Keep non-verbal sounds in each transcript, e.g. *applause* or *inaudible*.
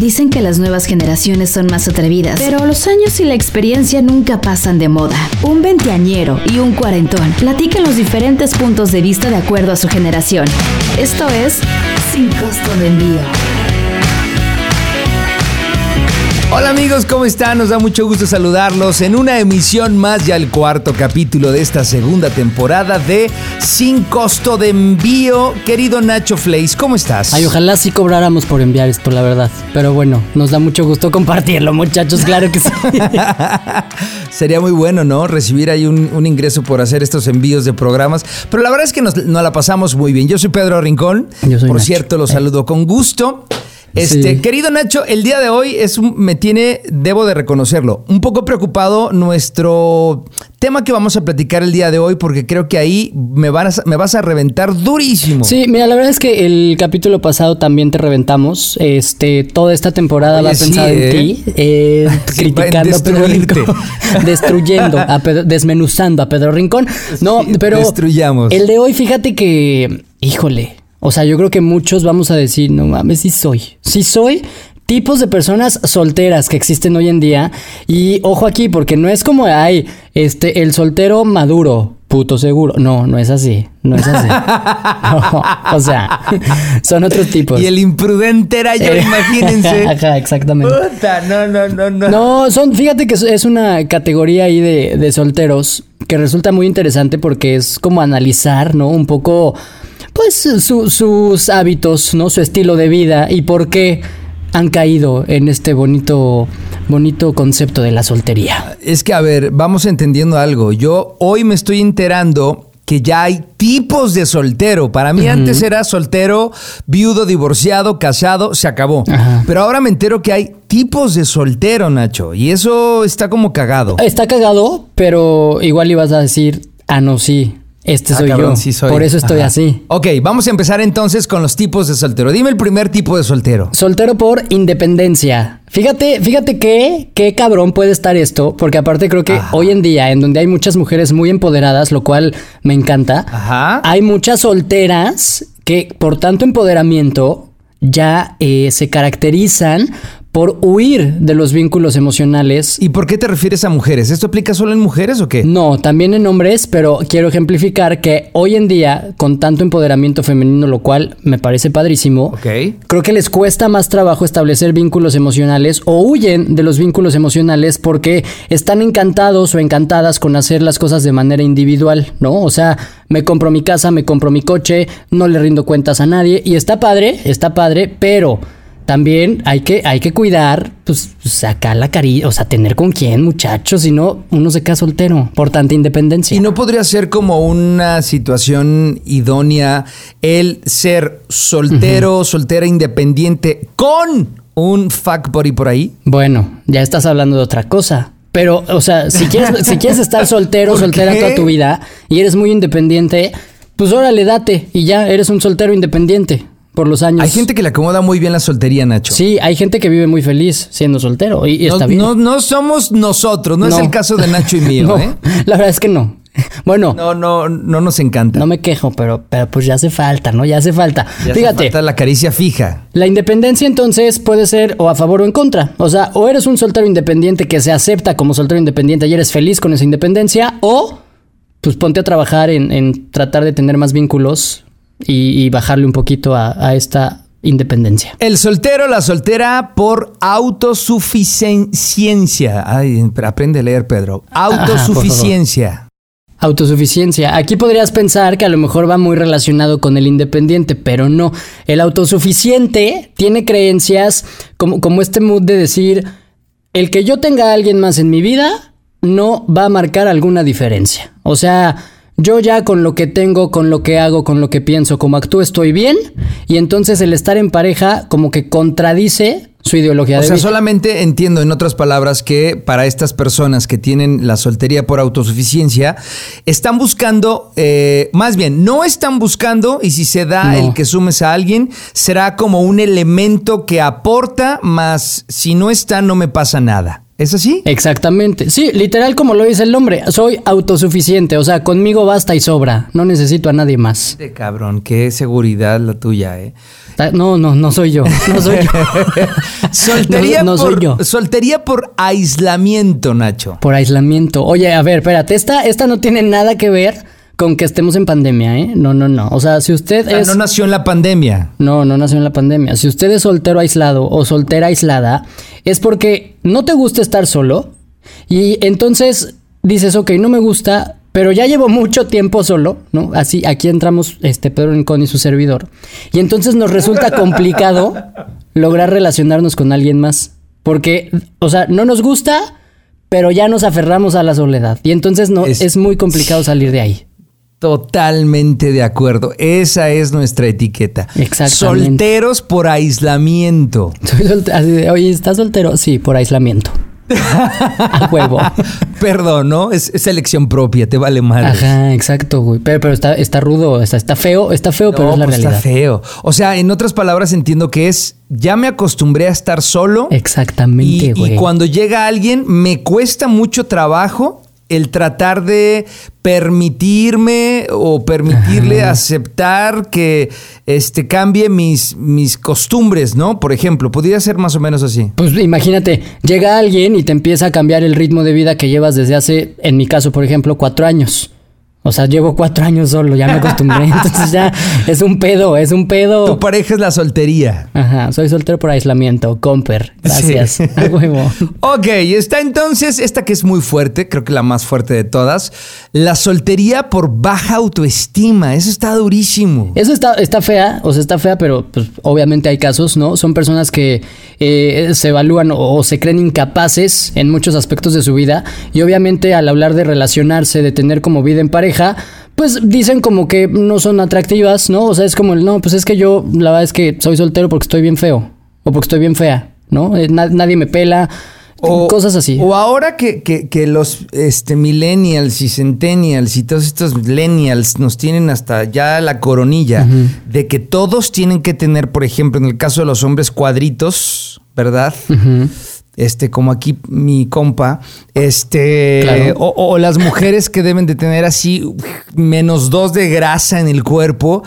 Dicen que las nuevas generaciones son más atrevidas, pero los años y la experiencia nunca pasan de moda. Un veinteañero y un cuarentón platican los diferentes puntos de vista de acuerdo a su generación. Esto es Sin Costo de Envío. Hola amigos, ¿cómo están? Nos da mucho gusto saludarlos en una emisión más, ya el cuarto capítulo de esta segunda temporada de Sin Costo de Envío. Querido Nacho Fleis, ¿cómo estás? Ay, ojalá sí cobráramos por enviar esto, la verdad. Pero bueno, nos da mucho gusto compartirlo, muchachos, claro que sí. *laughs* Sería muy bueno, ¿no? Recibir ahí un, un, ingreso por hacer estos envíos de programas. Pero la verdad es que nos, nos la pasamos muy bien. Yo soy Pedro Rincón. Yo soy por Nacho. cierto, los saludo con gusto. Este, Sí. querido Nacho, el día de hoy es un- me tiene, debo de reconocerlo, un poco preocupado nuestro tema que vamos a platicar el día de hoy, porque creo que ahí me, van a- me vas a reventar durísimo. Sí, mira, la verdad es que el capítulo pasado también te reventamos. Este, toda esta temporada Oye, va sí, pensada ¿eh? en ti, eh, *laughs* criticando a Pedro destruirte. Rincón, *laughs* destruyendo, a Pedro- desmenuzando a Pedro Rincón. No, pero destruyamos. el de hoy, fíjate que, híjole, o sea, yo creo que muchos vamos a decir, no mames, sí soy, sí soy. Tipos de personas solteras que existen hoy en día. Y ojo aquí, porque no es como hay este, el soltero maduro, puto seguro. No, no es así. No es así. *laughs* No, o sea, son otros tipos. Y el imprudente era yo, Eh, *laughs* imagínense. Ajá, exactamente. Puta, no, no, no, no. No, son, fíjate que es- es una categoría ahí de, de solteros que resulta muy interesante porque es como analizar, ¿no? Un poco, pues, su- sus hábitos, ¿no? Su estilo de vida y por qué han caído en este bonito, bonito concepto de la soltería. Es que, a ver, vamos entendiendo algo. Yo hoy me estoy enterando que ya hay tipos de soltero. Para mí antes era soltero, viudo, divorciado, casado, se acabó. Ajá. Pero ahora me entero que hay tipos de soltero, Nacho. Y eso está como cagado. Está cagado, pero igual ibas a decir, ah, no, sí, este Ah, soy cabrón, yo. sí soy. Por eso estoy Ajá. así. Ok, vamos a empezar entonces con los tipos de soltero. Dime el primer tipo de soltero. Soltero por independencia. Fíjate, fíjate que qué cabrón puede estar esto, porque aparte creo que Ajá. hoy en día, en donde hay muchas mujeres muy empoderadas, lo cual me encanta, Ajá. hay muchas solteras que por tanto empoderamiento ya eh, se caracterizan por huir de los vínculos emocionales ¿Y por qué te refieres a mujeres? ¿Esto aplica solo en mujeres o qué? no, también en hombres, pero quiero ejemplificar que hoy en día, con tanto empoderamiento femenino, lo cual me parece padrísimo, creo que les cuesta más trabajo establecer vínculos emocionales o huyen de los vínculos emocionales porque están encantados o encantadas con hacer las cosas de manera individual, ¿no? O sea, me compro mi casa, me compro mi coche, no le rindo cuentas a nadie y está padre, está padre, pero también hay que, hay que cuidar, pues, sacar la carilla, o sea, tener con quién, muchachos, si no, uno se queda soltero por tanta independencia. ¿Y no podría ser como una situación idónea el ser soltero, soltera independiente con un fuck buddy por ahí? Bueno, ya estás hablando de otra cosa. Pero, o sea, si quieres, si quieres estar soltero, *laughs* ¿Por soltera qué? toda tu vida y eres muy independiente, pues órale, date y ya eres un soltero independiente por los años. Hay gente que le acomoda muy bien la soltería, Nacho. Sí, hay gente que vive muy feliz siendo soltero y, y no, está bien. no- no somos nosotros, no, es No. el caso de Nacho y mío, *laughs* No, ¿eh? la verdad es que no. *laughs* Bueno, no, No, no, no nos encanta. me quejo, pero, pero pues ya hace falta, ¿no? Ya hace falta. Ya hace Fíjate, falta la caricia fija. La independencia entonces puede ser o a favor o en contra. O sea, o eres un soltero independiente que se acepta como soltero independiente y eres feliz con esa independencia, o pues ponte a trabajar en, en tratar de tener más vínculos y, y bajarle un poquito a, a esta independencia. El soltero, la soltera por autosuficiencia. Ay, aprende a leer, Pedro. Autosuficiencia. Autosuficiencia. Aquí podrías pensar que a lo mejor va muy relacionado con el independiente, pero no. El autosuficiente tiene creencias como, como este mood de decir, el que yo tenga a alguien más en mi vida no va a marcar alguna diferencia. O sea, yo ya con lo que tengo, con lo que hago, con lo que pienso, como actúo, estoy bien. Y entonces el estar en pareja como que contradice su ideología O de sea, vida. solamente entiendo en otras palabras que para estas personas que tienen la soltería por autosuficiencia, están buscando, eh, más bien, no están buscando, y si se da No. el que sumes a alguien, será como un elemento que aporta, más si no está, no me pasa nada. ¿Es así? Exactamente. Sí, literal como lo dice el nombre. Soy autosuficiente. O sea, conmigo basta y sobra. No necesito a nadie más. De cabrón, qué seguridad la tuya, ¿eh? No, no, no soy yo. No soy yo. *laughs* soltería, no, soy yo. Soltería por aislamiento, Nacho. Por aislamiento. Oye, a ver, espérate. Esta, esta no tiene nada que ver con que estemos en pandemia, ¿eh? No, no, no. O sea, si usted es... No nació en la pandemia. No, no nació en la pandemia. Si usted es soltero aislado o soltera aislada, es porque no te gusta estar solo y entonces dices, ok, no me gusta, pero ya llevo mucho tiempo solo, ¿no? Así, aquí entramos este Pedro Rincón y su servidor. Y entonces nos resulta *laughs* complicado lograr relacionarnos con alguien más. Porque, o sea, no nos gusta, pero ya nos aferramos a la soledad. Y entonces no, es muy complicado salir de ahí. Totalmente de acuerdo. Esa es nuestra etiqueta. Exactamente. Solteros por aislamiento. *laughs* Oye, ¿estás soltero? Sí, por aislamiento. *laughs* A huevo. Perdón, ¿no? Es, elección propia, te vale mal. Ajá, exacto, güey. Pero, pero está, está rudo, está, está feo, está feo, pero es la pues realidad. Está feo. O sea, en otras palabras, entiendo que es. Ya me acostumbré a estar solo. Exactamente, güey. Y cuando llega alguien, me cuesta mucho trabajo el tratar de permitirme o permitirle aceptar que este cambie mis, mis costumbres, ¿no? Por ejemplo, podría ser más o menos así. Pues imagínate, llega alguien y te empieza a cambiar el ritmo de vida que llevas desde hace, en mi caso, por ejemplo, cuatro años. O sea, llevo cuatro años solo, ya me acostumbré. *laughs* Entonces ya es un pedo, es un pedo. Tu pareja es la soltería. Ajá, soy soltero por aislamiento, comper. Gracias. Sí. huevo. *laughs* ok, está entonces esta que es muy fuerte, creo que la más fuerte de todas. La soltería por baja autoestima. Eso está durísimo. Eso está, está fea, o sea, está fea, pero pues, obviamente hay casos, ¿no? Son personas que eh, se evalúan o se creen incapaces en muchos aspectos de su vida. Y obviamente al hablar de relacionarse, de tener como vida en pareja, pues dicen como que no son atractivas, ¿no? O sea, es como el, no, pues es que yo, la verdad es que soy soltero porque estoy bien feo, o porque estoy bien fea, ¿no? Eh, nadie me pela. O, cosas así. O ahora que, que, los este, millennials y centennials y todos estos millennials nos tienen hasta ya la coronilla de que todos tienen que tener, por ejemplo, en el caso de los hombres, cuadritos, ¿verdad? Este, como aquí mi compa, este, o, las mujeres que deben de tener así menos dos de grasa en el cuerpo,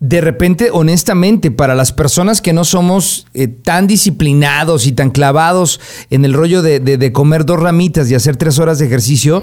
de repente, honestamente, para las personas que no somos eh, tan disciplinados y tan clavados en el rollo de, comer dos ramitas y hacer tres horas de ejercicio,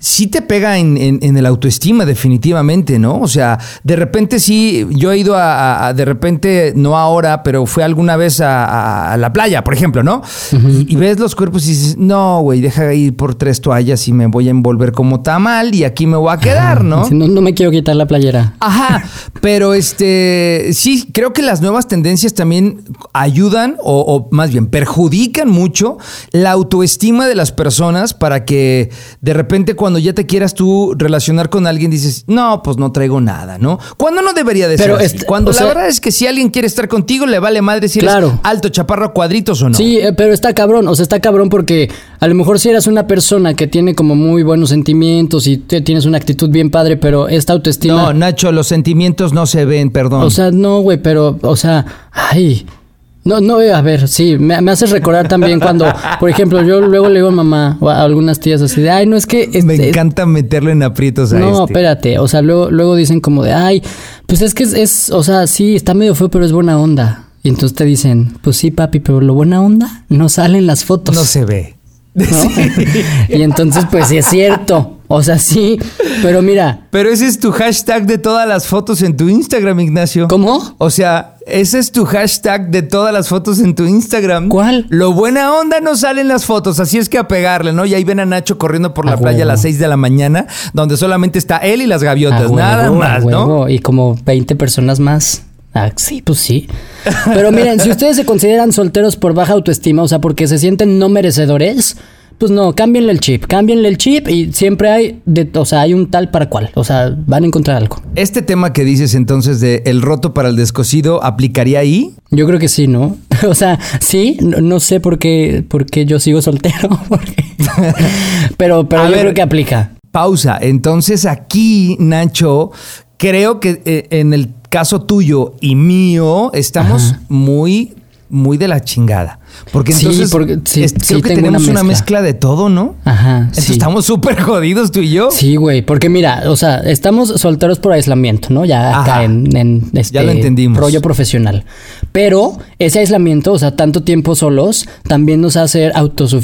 sí te pega en, el autoestima, definitivamente, ¿no? O sea, de repente sí, yo he ido a, de repente, no ahora, pero fue alguna vez a, la playa, por ejemplo, ¿no? y, ves los cuerpos y dices, no, güey, deja ir por tres toallas y me voy a envolver como tamal y aquí me voy a quedar, ¿no? No, no me quiero quitar la playera. Ajá, pero es este, sí, creo que las nuevas tendencias también ayudan o, más bien perjudican mucho la autoestima de las personas para que de repente cuando ya te quieras tú relacionar con alguien dices, no, pues no traigo nada, ¿no? Cuando no debería de ser así? Este, cuando la verdad es que si alguien quiere estar contigo le vale madre si eres alto, chaparro, cuadritos o no. Sí, eh, pero está cabrón, o sea, está cabrón porque a lo mejor si eras una persona que tiene como muy buenos sentimientos y tienes una actitud bien padre, pero esta autoestima... No, Nacho, los sentimientos no se ven perdón. O sea, no, güey, pero, o sea, ay. No, no, a ver, sí, me, me hace recordar también cuando, *laughs* por ejemplo, yo luego le digo a mamá o a algunas tías así de, ay, no es que... me encanta meterle en aprietos a No, este. espérate, o sea, luego, luego dicen como de, ay, pues es que es, es, o sea, sí, está medio feo, pero es buena onda. Y entonces te dicen, pues sí, papi, pero lo buena onda no sale en las fotos. No se ve. *laughs* *laughs* y entonces, pues sí es cierto. O sea, sí, pero mira. Pero ese es tu hashtag de todas las fotos en tu Instagram, Ignacio. ¿Cómo? O sea, ese es tu hashtag de todas las fotos en tu Instagram. ¿Cuál? Lo buena onda no salen las fotos, así es que a pegarle, ¿no? Y ahí ven a Nacho corriendo por la playa a las 6 de la mañana, donde solamente está él y las gaviotas, nada más, ¿no? Y como 20 personas más. Ah, sí, pues sí. Pero miren, si ustedes se consideran solteros por baja autoestima, o sea, porque se sienten no merecedores, pues no, cámbienle el chip, cámbienle el chip y siempre hay, de, o sea, hay un tal para cual, o sea, van a encontrar algo. Este tema que dices entonces de el roto para el descosido, ¿aplicaría ahí? Yo creo que sí, ¿no? *laughs* o sea, sí, no, sé por qué, por qué yo sigo *laughs* soltero, pero, pero yo creo que aplica. Pausa, entonces aquí, Nacho, creo que eh, en el caso tuyo y mío, estamos muy muy de la chingada. Porque Sí, entonces porque- sí, es- sí, creo que tenemos una una mezcla. de todo, ¿no? Ajá. Entonces sí. estamos súper jodidos tú y yo. Sí, güey, porque mira, o sea, estamos solteros por aislamiento, ¿no? Ya acá en, en este Ya lo entendimos. rollo profesional. Pero ese aislamiento, o sea, tanto tiempo solos, también ser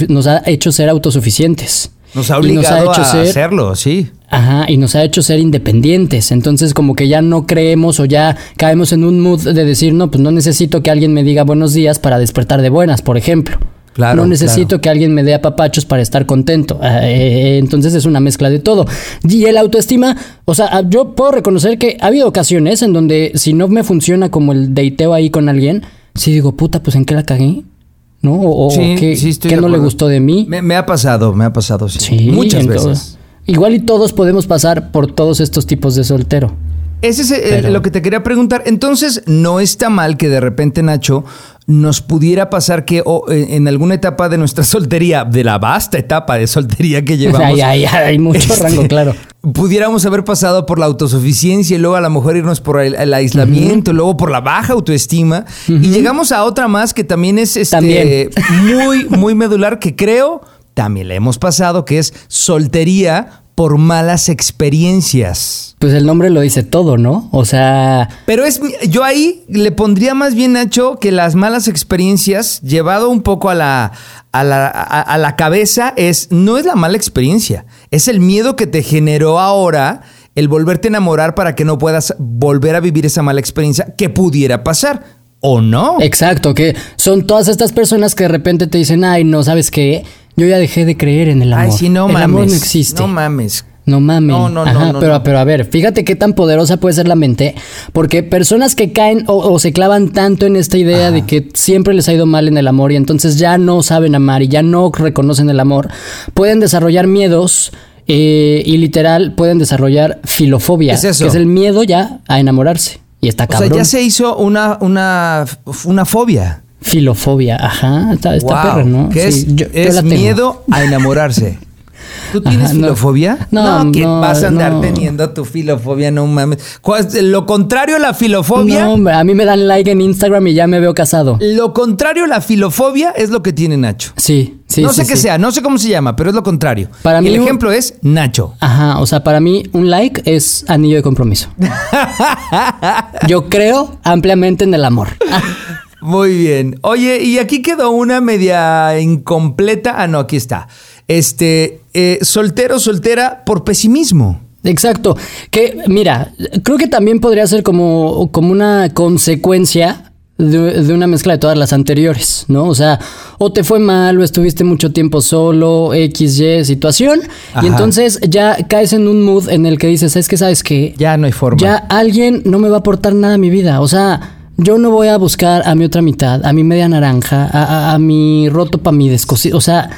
nos ha hecho ser autosuficientes. Nos ha obligado hecho a ser- hacerlo, sí. Ajá, y nos ha hecho ser independientes. Entonces, como que ya no creemos o ya caemos en un mood de decir, no, pues no necesito que alguien me diga buenos días para despertar de buenas, por ejemplo. Claro, no necesito claro. que alguien me dé apapachos para estar contento. Ah, eh, entonces es una mezcla de todo. Y el autoestima, o sea, ah, yo puedo reconocer que ha habido ocasiones en donde si no me funciona como el deiteo ahí con alguien, sí digo, puta, pues en qué la cagué. ¿No? O, Sí, qué, sí, qué no le gustó de mí. Me, me ha pasado, me ha pasado, sí. Sí, Muchas entonces- veces. Igual y todos podemos pasar por todos estos tipos de soltero. Ese es eh, Pero- lo que te quería preguntar. Entonces, no está mal que de repente, Nacho, nos pudiera pasar que eh, en alguna etapa de nuestra *laughs* soltería, de la vasta etapa de soltería que *laughs* llevamos, Ay, ay, ay, hay mucho este, rango, claro. Pudiéramos haber pasado por la autosuficiencia y luego a lo mejor irnos por el, el aislamiento, luego por la baja autoestima. Y llegamos a otra más que también es este, También. muy, muy medular, que creo también le hemos pasado, que es soltería por malas experiencias. Pues el nombre lo dice todo, ¿no? O sea, Pero es yo ahí le pondría más bien Nacho que las malas experiencias llevado un poco a la a la, a- a la cabeza es no es la mala experiencia, es el miedo que te generó ahora el volverte a enamorar para que no puedas volver a vivir esa mala experiencia que pudiera pasar o no. exacto, que son todas estas personas que de repente te dicen, ay, no, ¿sabes qué? Yo ya dejé de creer en el amor. Ay, sí, no el mames. amor no existe. No mames. No mames. No, no, no, no, pero, no. pero a ver, fíjate qué tan poderosa puede ser la mente, porque personas que caen o, o se clavan tanto en esta idea de que siempre les ha ido mal en el amor y entonces ya no saben amar y ya no reconocen el amor, pueden desarrollar miedos eh, y literal pueden desarrollar filofobia, ¿Qué es eso? que es el miedo ya a enamorarse. Y está O cabrón. sea, ya se hizo una una una fobia. Filofobia, ajá, está, está Wow, perra, ¿no? Sí, es, yo- es miedo a enamorarse. ¿Tú tienes Ajá, no. filofobia? No, que no, vas a andar no. teniendo tu filofobia, no mames. ¿Cuál es Lo contrario a la filofobia. No, hombre, a mí me dan like en Instagram y ya me veo casado. Lo contrario a la filofobia es lo que tiene Nacho. Sí, sí. no sí, sé qué sí. sea, no sé cómo se llama, pero es lo contrario. Para mí el ejemplo es Nacho. Ajá, o sea, para mí un like es anillo de compromiso. *laughs* Yo creo ampliamente en el amor. *laughs* Muy bien. Oye, y aquí quedó una media incompleta. Ah, no, aquí está. Este, eh, soltero, soltera por pesimismo. Exacto. Que, mira, creo que también podría ser como, como una consecuencia de, de una mezcla de todas las anteriores, ¿no? O sea, o te fue mal, o estuviste mucho tiempo solo, X, Y situación, Ajá. y entonces ya caes en un mood en el que dices, es que sabes que Ya no hay forma. ya alguien no me va a aportar nada a mi vida. O sea, yo no voy a buscar a mi otra mitad, a mi media naranja, a, a- a mi roto para mi descosido. O sea,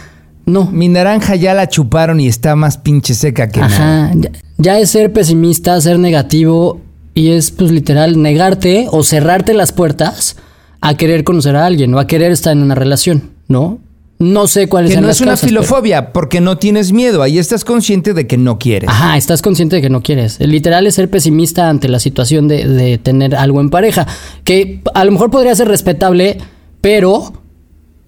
no. Mi naranja ya la chuparon y está más pinche seca que nada. Ajá. Ya, ya es ser pesimista, ser negativo y es pues literal negarte o cerrarte las puertas a querer conocer a alguien o a querer estar en una relación, ¿no? No sé cuáles Que no las es una causas, pero- filofobia, porque no tienes miedo. Ahí estás consciente de que no quieres. Ajá, estás consciente de que no quieres. Literal es ser pesimista ante la situación de, de tener algo en pareja. Que a lo mejor podría ser respetable, pero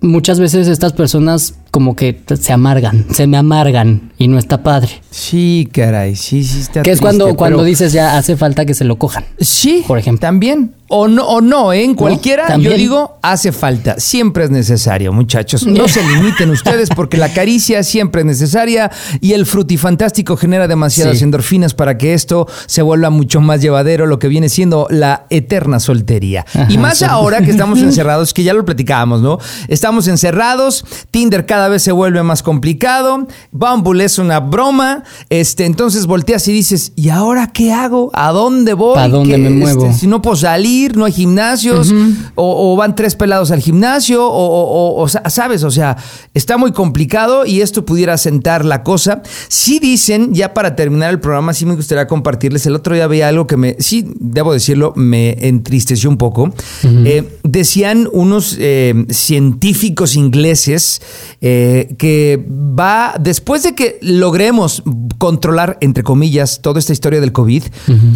muchas veces estas personas como que se amargan, se me amargan y no está padre. Sí, caray, sí, sí está Que es cuando, triste, cuando dices ya hace falta que se lo cojan. Sí, por ejemplo. También. O no, o no, ¿eh? en cualquiera, yo digo, hace falta. Siempre es necesario, muchachos. No se limiten ustedes porque la caricia siempre es necesaria y el frutifantástico genera demasiadas Sí. endorfinas para que esto se vuelva mucho más llevadero, lo que viene siendo la eterna soltería. y más sí. ahora que estamos *laughs* encerrados, que ya lo platicábamos, ¿no? Estamos encerrados, Tinder cada vez se vuelve más complicado, Bumble es una broma, este, entonces volteas y dices, ¿y ahora qué hago? ¿A dónde voy? ¿Pa' dónde ¿Qué, me muevo? si no puedo salir, no hay gimnasios, o, o van tres pelados al gimnasio, o, o- o- o sa- sabes, o sea, está muy complicado y esto pudiera sentar la cosa. Sí dicen, ya para terminar el programa, sí me gustaría compartirles, el otro día veía algo que me, sí, debo decirlo, me entristeció un poco. Eh, decían unos eh, científicos ingleses eh, que va, después de que logremos controlar, entre comillas, toda esta historia del COVID,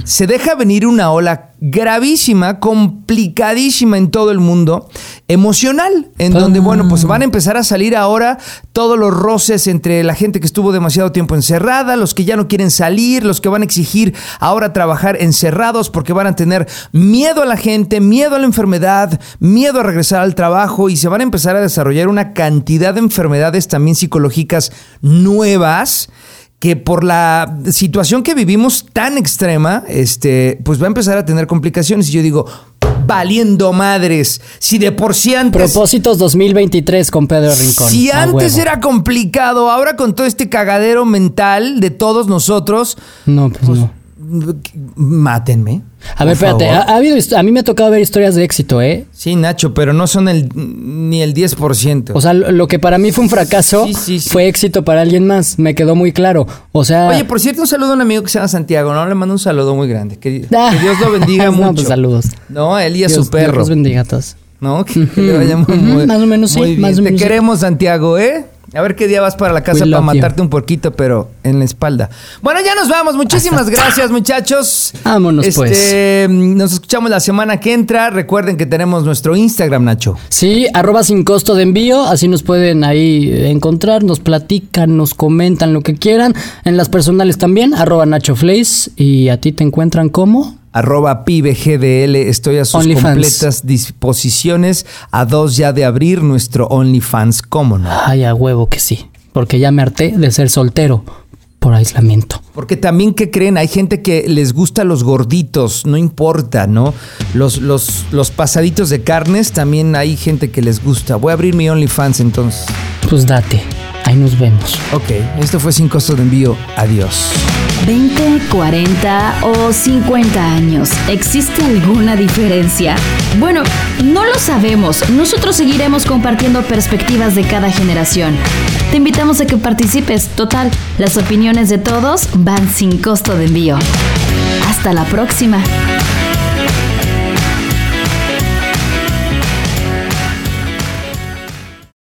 se deja venir una ola gravísima, complicadísima en todo el mundo, emocional, en donde, bueno, pues van a empezar a salir ahora todos los roces entre la gente que estuvo demasiado tiempo encerrada, los que ya no quieren salir, los que van a exigir ahora trabajar encerrados porque van a tener miedo a la gente, miedo a la enfermedad, miedo a regresar al trabajo y se van a empezar a desarrollar una cantidad de enfermedades también psicológicas nuevas que por la situación que vivimos tan extrema, este, pues va a empezar a tener complicaciones. Y yo digo, valiendo madres. Si de por sí antes. Propósitos 2023 con Pedro Rincón. Si antes era complicado, ahora con todo este cagadero mental de todos nosotros. No, pues, pues no. Mátenme. A ver, espérate. Ha, ha habido, a mí me ha tocado ver historias de éxito, ¿eh? Sí, Nacho, pero no son el ni el 10%. O sea, lo lo que para mí fue un fracaso Sí, sí, sí. fue éxito para alguien más. Me quedó muy claro. O sea. Oye, por cierto, un saludo a un amigo que se llama Santiago, ¿no? Le mando un saludo muy grande. Que, Ah. que Dios lo bendiga *laughs* No, mucho. pues, saludos. No, a él y a Dios- su perro. Dios bendiga a todos. ¿No? Que, que le vaya muy, Ujú, muy- más o menos sí, más o Te menos sí. queremos, Santiago, ¿eh? A ver qué día vas para la casa para you. matarte un puerquito, pero en la espalda. Bueno, ya nos vamos. Muchísimas gracias, muchachos. Vámonos, pues. Este, Nos escuchamos la semana que entra. Recuerden que tenemos nuestro Instagram, Nacho. Sí, arroba sin costo de envío, así nos pueden ahí encontrar, nos platican, nos comentan lo que quieran. En las personales también, arroba Nacho Flays, y a ti te encuentran como... Arroba PibeGDL. Estoy a sus completas disposiciones. A dos ya de abrir nuestro OnlyFans. ¿Cómo no? Ay, a huevo que sí, porque ya me harté de ser soltero por aislamiento. Porque también, ¿qué creen? Hay gente que les gusta los gorditos, no importa, ¿no? Los, los, los pasaditos de carnes, también hay gente que les gusta. Voy a abrir mi OnlyFans entonces. Pues date, ahí nos vemos. Ok, esto fue sin costo de envío. Adiós. 20, 40 o 50 años. ¿Existe alguna diferencia? Bueno, no lo sabemos. Nosotros seguiremos compartiendo perspectivas de cada generación. Te invitamos a que participes. Total, las opiniones de todos van sin costo de envío. Hasta la próxima.